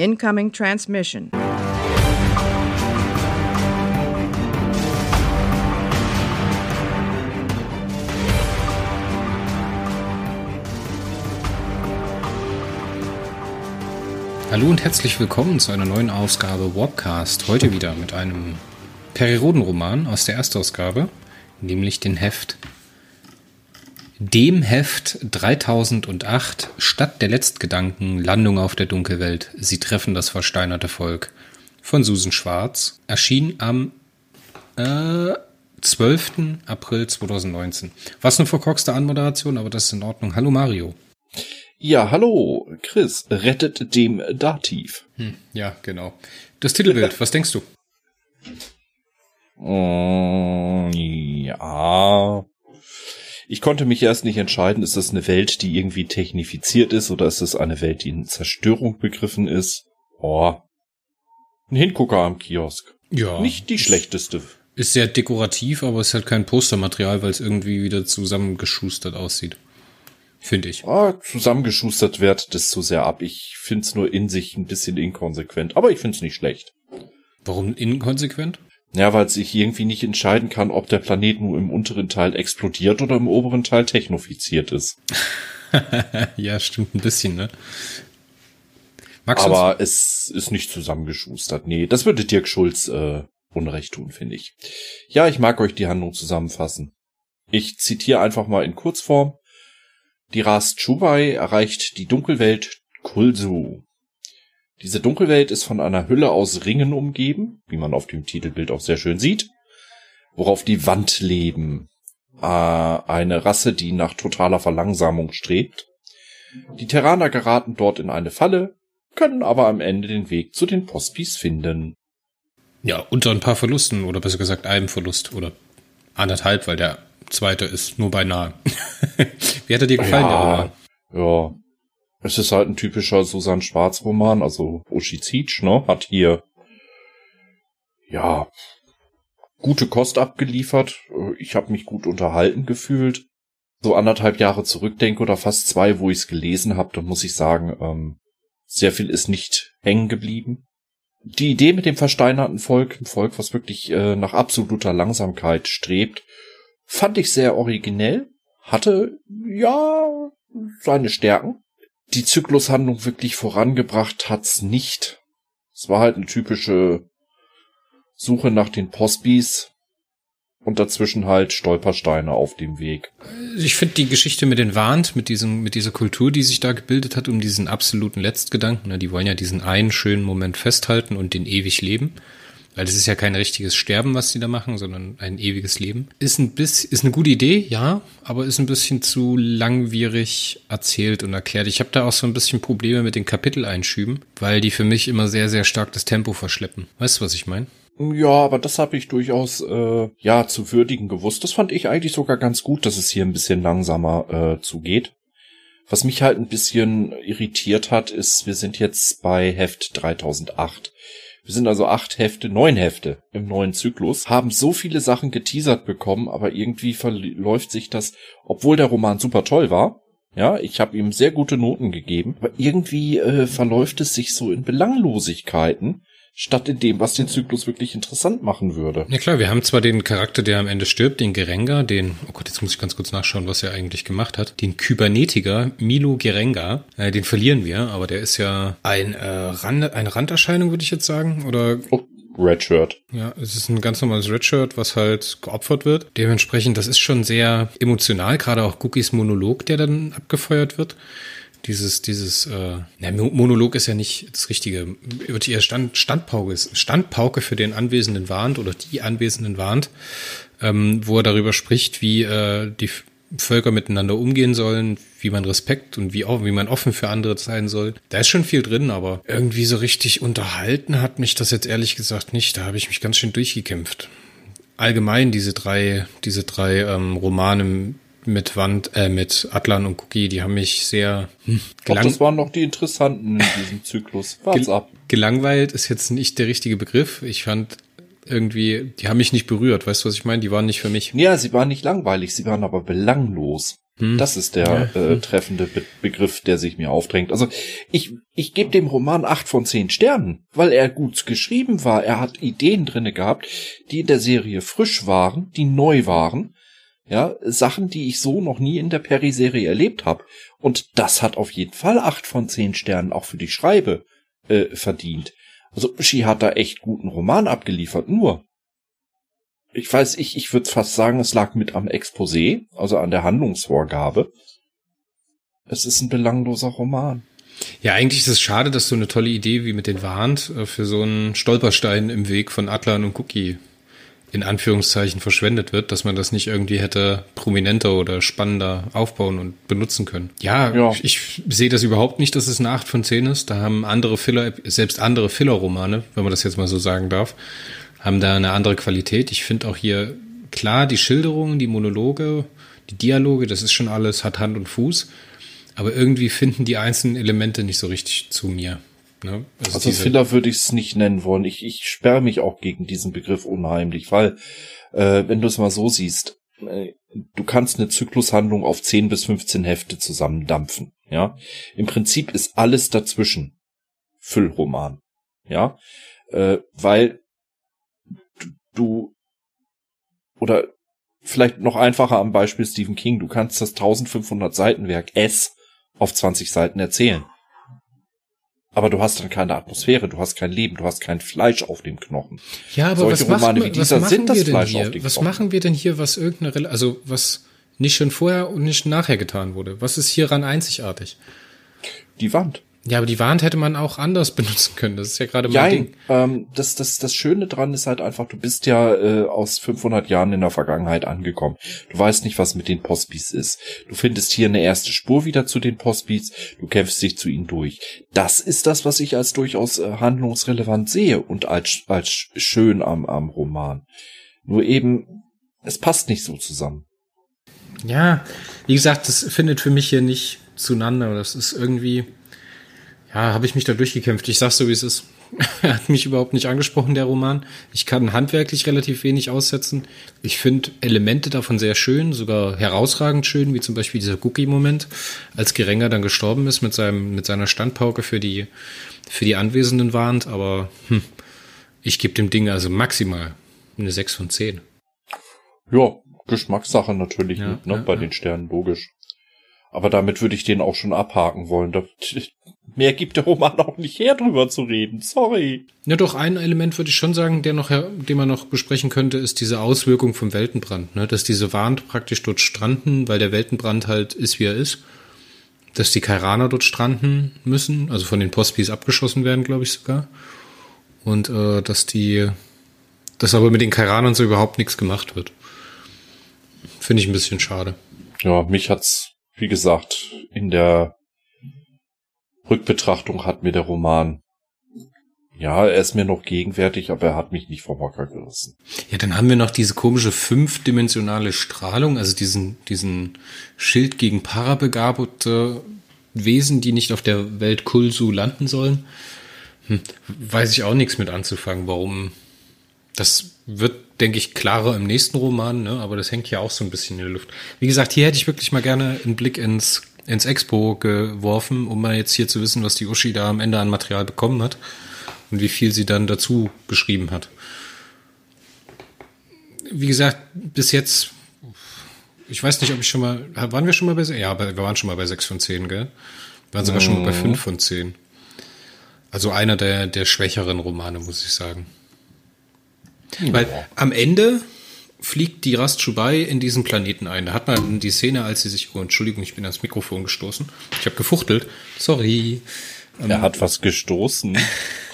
Incoming transmission. Hallo und herzlich willkommen zu einer neuen Ausgabe Warpcast. Heute wieder mit einem Periroden-Roman aus der Erstausgabe, nämlich den Heft. Dem Heft 3008 Stadt der Letztgedanken, Landung auf der Dunkelwelt. Sie treffen das versteinerte Volk. Von Susan Schwarz. Erschien am äh, 12. April 2019. Was eine verkorkste Anmoderation, aber das ist in Ordnung. Hallo Mario. Ja, hallo, Chris, rettet dem Dativ. Hm, ja, genau. Das Titelbild, was denkst du? Mm, ja. Ich konnte mich erst nicht entscheiden, ist das eine Welt, die irgendwie technifiziert ist oder ist das eine Welt, die in Zerstörung begriffen ist? Oh. Ein Hingucker am Kiosk. Ja. Nicht die schlechteste. Ist sehr dekorativ, aber es ist halt kein Postermaterial, weil es irgendwie wieder zusammengeschustert aussieht. Finde ich. Ah, zusammengeschustert wird das zu sehr ab. Ich find's nur in sich ein bisschen inkonsequent. Aber ich find's nicht schlecht. Warum inkonsequent? Ja, weil sich irgendwie nicht entscheiden kann, ob der Planet nur im unteren Teil explodiert oder im oberen Teil technofiziert ist. ja, stimmt ein bisschen, ne? Magst Aber es ist nicht zusammengeschustert. Nee, das würde Dirk Schulz äh, Unrecht tun, finde ich. Ja, ich mag euch die Handlung zusammenfassen. Ich zitiere einfach mal in Kurzform. Die Ras Chubai erreicht die Dunkelwelt Kulsu. Diese Dunkelwelt ist von einer Hülle aus Ringen umgeben, wie man auf dem Titelbild auch sehr schön sieht, worauf die Wand leben. Äh, eine Rasse, die nach totaler Verlangsamung strebt. Die Terraner geraten dort in eine Falle, können aber am Ende den Weg zu den Postbis finden. Ja, unter ein paar Verlusten, oder besser gesagt einem Verlust, oder anderthalb, weil der zweite ist nur beinahe. Wie hat er dir gefallen, ja, der Roman? Ja. Es ist halt ein typischer Susan Schwarz Roman, also Oshizich, ne, hat hier, ja, gute Kost abgeliefert. Ich habe mich gut unterhalten gefühlt. So anderthalb Jahre zurückdenke oder fast zwei, wo ich es gelesen habe, dann muss ich sagen, ähm, sehr viel ist nicht hängen geblieben. Die Idee mit dem versteinerten Volk, ein Volk, was wirklich äh, nach absoluter Langsamkeit strebt, fand ich sehr originell, hatte ja seine Stärken. Die Zyklushandlung wirklich vorangebracht hat's nicht. Es war halt eine typische Suche nach den Postbis und dazwischen halt Stolpersteine auf dem Weg. Ich finde die Geschichte mit den Wand, mit diesem, mit dieser Kultur, die sich da gebildet hat, um diesen absoluten Letztgedanken, ne, die wollen ja diesen einen schönen Moment festhalten und den ewig leben. Weil das ist ja kein richtiges Sterben, was die da machen, sondern ein ewiges Leben. Ist ein bisschen, ist eine gute Idee, ja, aber ist ein bisschen zu langwierig erzählt und erklärt. Ich habe da auch so ein bisschen Probleme mit den Kapiteleinschüben, weil die für mich immer sehr, sehr stark das Tempo verschleppen. Weißt du, was ich meine? Ja, aber das habe ich durchaus äh, ja zu würdigen gewusst. Das fand ich eigentlich sogar ganz gut, dass es hier ein bisschen langsamer äh, zugeht. Was mich halt ein bisschen irritiert hat, ist, wir sind jetzt bei Heft 3008. Wir sind also acht Hefte, neun Hefte im neuen Zyklus, haben so viele Sachen geteasert bekommen, aber irgendwie verläuft sich das, obwohl der Roman super toll war. Ja, ich habe ihm sehr gute Noten gegeben, aber irgendwie äh, verläuft es sich so in Belanglosigkeiten, statt in dem, was den Zyklus wirklich interessant machen würde. Ja klar, wir haben zwar den Charakter, der am Ende stirbt, den Gerenga, den, oh Gott, jetzt muss ich ganz kurz nachschauen, was er eigentlich gemacht hat, den Kybernetiker Milo Gerenga, äh, den verlieren wir, aber der ist ja ein, äh, Rand, eine Randerscheinung, würde ich jetzt sagen, oder... Oh. Redshirt. Ja, es ist ein ganz normales Redshirt, was halt geopfert wird. Dementsprechend, das ist schon sehr emotional, gerade auch Cookies Monolog, der dann abgefeuert wird dieses, dieses, äh, na, Monolog ist ja nicht das Richtige, wird eher Stand, Standpauke, Standpauke für den Anwesenden warnt oder die Anwesenden warnt, ähm, wo er darüber spricht, wie äh, die Völker miteinander umgehen sollen, wie man Respekt und wie, auch, wie man offen für andere sein soll. Da ist schon viel drin, aber irgendwie so richtig unterhalten hat mich das jetzt ehrlich gesagt nicht. Da habe ich mich ganz schön durchgekämpft. Allgemein diese drei, diese drei ähm, Romane mit Wand, äh, mit Atlan und Cookie, die haben mich sehr hm, gelang Doch, das waren noch die interessanten in diesem Zyklus. Wart's Gel ab. Gelangweilt ist jetzt nicht der richtige Begriff. Ich fand irgendwie, die haben mich nicht berührt. Weißt du, was ich meine? Die waren nicht für mich. Ja, sie waren nicht langweilig, sie waren aber belanglos. Hm. Das ist der ja. äh, treffende Be Begriff, der sich mir aufdrängt. Also ich, ich gebe dem Roman acht von zehn Sternen, weil er gut geschrieben war. Er hat Ideen drinne gehabt, die in der Serie frisch waren, die neu waren. Ja, Sachen, die ich so noch nie in der Perry-Serie erlebt habe. Und das hat auf jeden Fall acht von zehn Sternen auch für die Schreibe äh, verdient. Also She hat da echt guten Roman abgeliefert, nur ich weiß, ich, ich würde fast sagen, es lag mit am Exposé, also an der Handlungsvorgabe. Es ist ein belangloser Roman. Ja, eigentlich ist es schade, dass so eine tolle Idee wie mit den Warnt äh, für so einen Stolperstein im Weg von Atlan und Cookie in Anführungszeichen verschwendet wird, dass man das nicht irgendwie hätte prominenter oder spannender aufbauen und benutzen können. Ja, ja. ich, ich sehe das überhaupt nicht, dass es eine 8 von 10 ist. Da haben andere Filler, selbst andere Filler-Romane, wenn man das jetzt mal so sagen darf, haben da eine andere Qualität. Ich finde auch hier klar, die Schilderungen, die Monologe, die Dialoge, das ist schon alles, hat Hand und Fuß. Aber irgendwie finden die einzelnen Elemente nicht so richtig zu mir. Ne? Also, also Filler würde ich es nicht nennen wollen. Ich, ich sperre mich auch gegen diesen Begriff unheimlich, weil, äh, wenn du es mal so siehst, äh, du kannst eine Zyklushandlung auf 10 bis 15 Hefte zusammendampfen. Ja, im Prinzip ist alles dazwischen Füllroman. Ja, äh, weil du oder vielleicht noch einfacher am Beispiel Stephen King, du kannst das 1500 Seitenwerk S auf 20 Seiten erzählen. Aber du hast dann keine Atmosphäre, du hast kein Leben, du hast kein Fleisch auf dem Knochen. Ja, aber Solche was Romane machen, wie dieser sind das Fleisch hier? auf dem was Knochen. Was machen wir denn hier, was irgendeine, also was nicht schon vorher und nicht nachher getan wurde? Was ist hieran einzigartig? Die Wand. Ja, aber die Wand hätte man auch anders benutzen können. Das ist ja gerade mein Ding. Ähm, das, das, das Schöne dran ist halt einfach, du bist ja äh, aus 500 Jahren in der Vergangenheit angekommen. Du weißt nicht, was mit den Postbis ist. Du findest hier eine erste Spur wieder zu den Postbis. Du kämpfst dich zu ihnen durch. Das ist das, was ich als durchaus äh, handlungsrelevant sehe und als, als schön am, am Roman. Nur eben, es passt nicht so zusammen. Ja, wie gesagt, das findet für mich hier nicht zueinander. Das ist irgendwie ja, habe ich mich da durchgekämpft. Ich sag's so, wie es ist. er hat mich überhaupt nicht angesprochen, der Roman. Ich kann handwerklich relativ wenig aussetzen. Ich finde Elemente davon sehr schön, sogar herausragend schön, wie zum Beispiel dieser Cookie-Moment, als Gerenger dann gestorben ist mit seinem, mit seiner Standpauke für die, für die Anwesenden warnt. Aber hm, ich gebe dem Ding also maximal eine 6 von 10. Ja, Geschmackssache natürlich ja, mit, ne, ja, bei ja. den Sternen, logisch. Aber damit würde ich den auch schon abhaken wollen. Mehr gibt der Roman auch nicht her, drüber zu reden. Sorry. Ja, doch, ein Element würde ich schon sagen, der noch, den man noch besprechen könnte, ist diese Auswirkung vom Weltenbrand. Ne? Dass diese Warnt praktisch dort stranden, weil der Weltenbrand halt ist, wie er ist. Dass die Kairaner dort stranden müssen, also von den Postbis abgeschossen werden, glaube ich sogar. Und äh, dass die, dass aber mit den Kairanern so überhaupt nichts gemacht wird. Finde ich ein bisschen schade. Ja, mich hat's wie gesagt, in der Rückbetrachtung hat mir der Roman ja, er ist mir noch gegenwärtig, aber er hat mich nicht vom Hocker gerissen. Ja, dann haben wir noch diese komische fünfdimensionale Strahlung, also diesen, diesen Schild gegen parabegabte Wesen, die nicht auf der Welt Kulsu landen sollen. Hm, weiß ich auch nichts mit anzufangen, warum. Das wird denke ich, klarer im nächsten Roman, ne? aber das hängt ja auch so ein bisschen in der Luft. Wie gesagt, hier hätte ich wirklich mal gerne einen Blick ins, ins Expo geworfen, um mal jetzt hier zu wissen, was die Uschi da am Ende an Material bekommen hat und wie viel sie dann dazu geschrieben hat. Wie gesagt, bis jetzt, ich weiß nicht, ob ich schon mal, waren wir schon mal bei, ja, wir waren schon mal bei 6 von 10, gell? Wir waren sogar schon mal bei 5 von 10. Also einer der, der schwächeren Romane, muss ich sagen. Weil am Ende fliegt die Rastschubai in diesen Planeten ein. Da hat man die Szene, als sie sich, oh Entschuldigung, ich bin ans Mikrofon gestoßen. Ich habe gefuchtelt. Sorry. Er ähm, hat was gestoßen.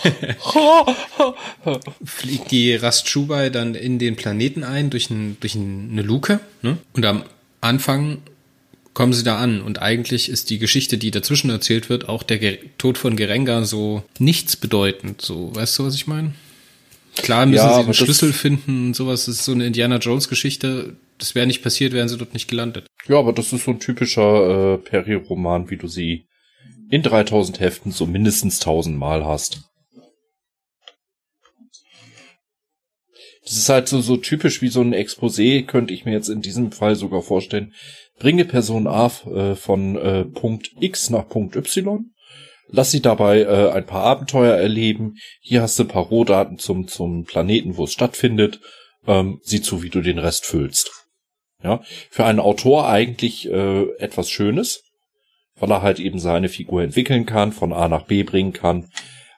fliegt die Rastschubai dann in den Planeten ein durch, ein, durch eine Luke. Ne? Und am Anfang kommen sie da an. Und eigentlich ist die Geschichte, die dazwischen erzählt wird, auch der Tod von Gerenga so nichts bedeutend. So, weißt du, was ich meine? Klar müssen ja, sie einen Schlüssel finden und sowas. Das ist so eine Indiana Jones Geschichte. Das wäre nicht passiert, wären sie dort nicht gelandet. Ja, aber das ist so ein typischer äh, Perry-Roman, wie du sie in 3000 Heften so mindestens 1000 Mal hast. Das ist halt so, so typisch wie so ein Exposé, könnte ich mir jetzt in diesem Fall sogar vorstellen, Bringe Person A äh, von äh, Punkt X nach Punkt Y. Lass sie dabei äh, ein paar Abenteuer erleben. Hier hast du ein paar Rohdaten zum, zum Planeten, wo es stattfindet. Ähm, sieh zu, wie du den Rest füllst. Ja, für einen Autor eigentlich äh, etwas Schönes, weil er halt eben seine Figur entwickeln kann, von A nach B bringen kann,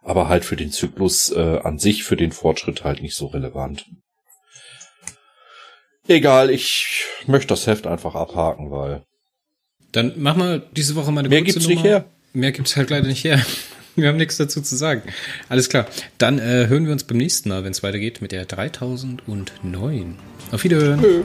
aber halt für den Zyklus äh, an sich, für den Fortschritt halt nicht so relevant. Egal, ich möchte das Heft einfach abhaken, weil. Dann mach mal diese Woche mal eine Mehr gibt's Nummer. nicht her. Mehr gibt's halt leider nicht her. Wir haben nichts dazu zu sagen. Alles klar. Dann äh, hören wir uns beim nächsten Mal, wenn es weitergeht mit der 3009. Auf Wiederhören. Nö.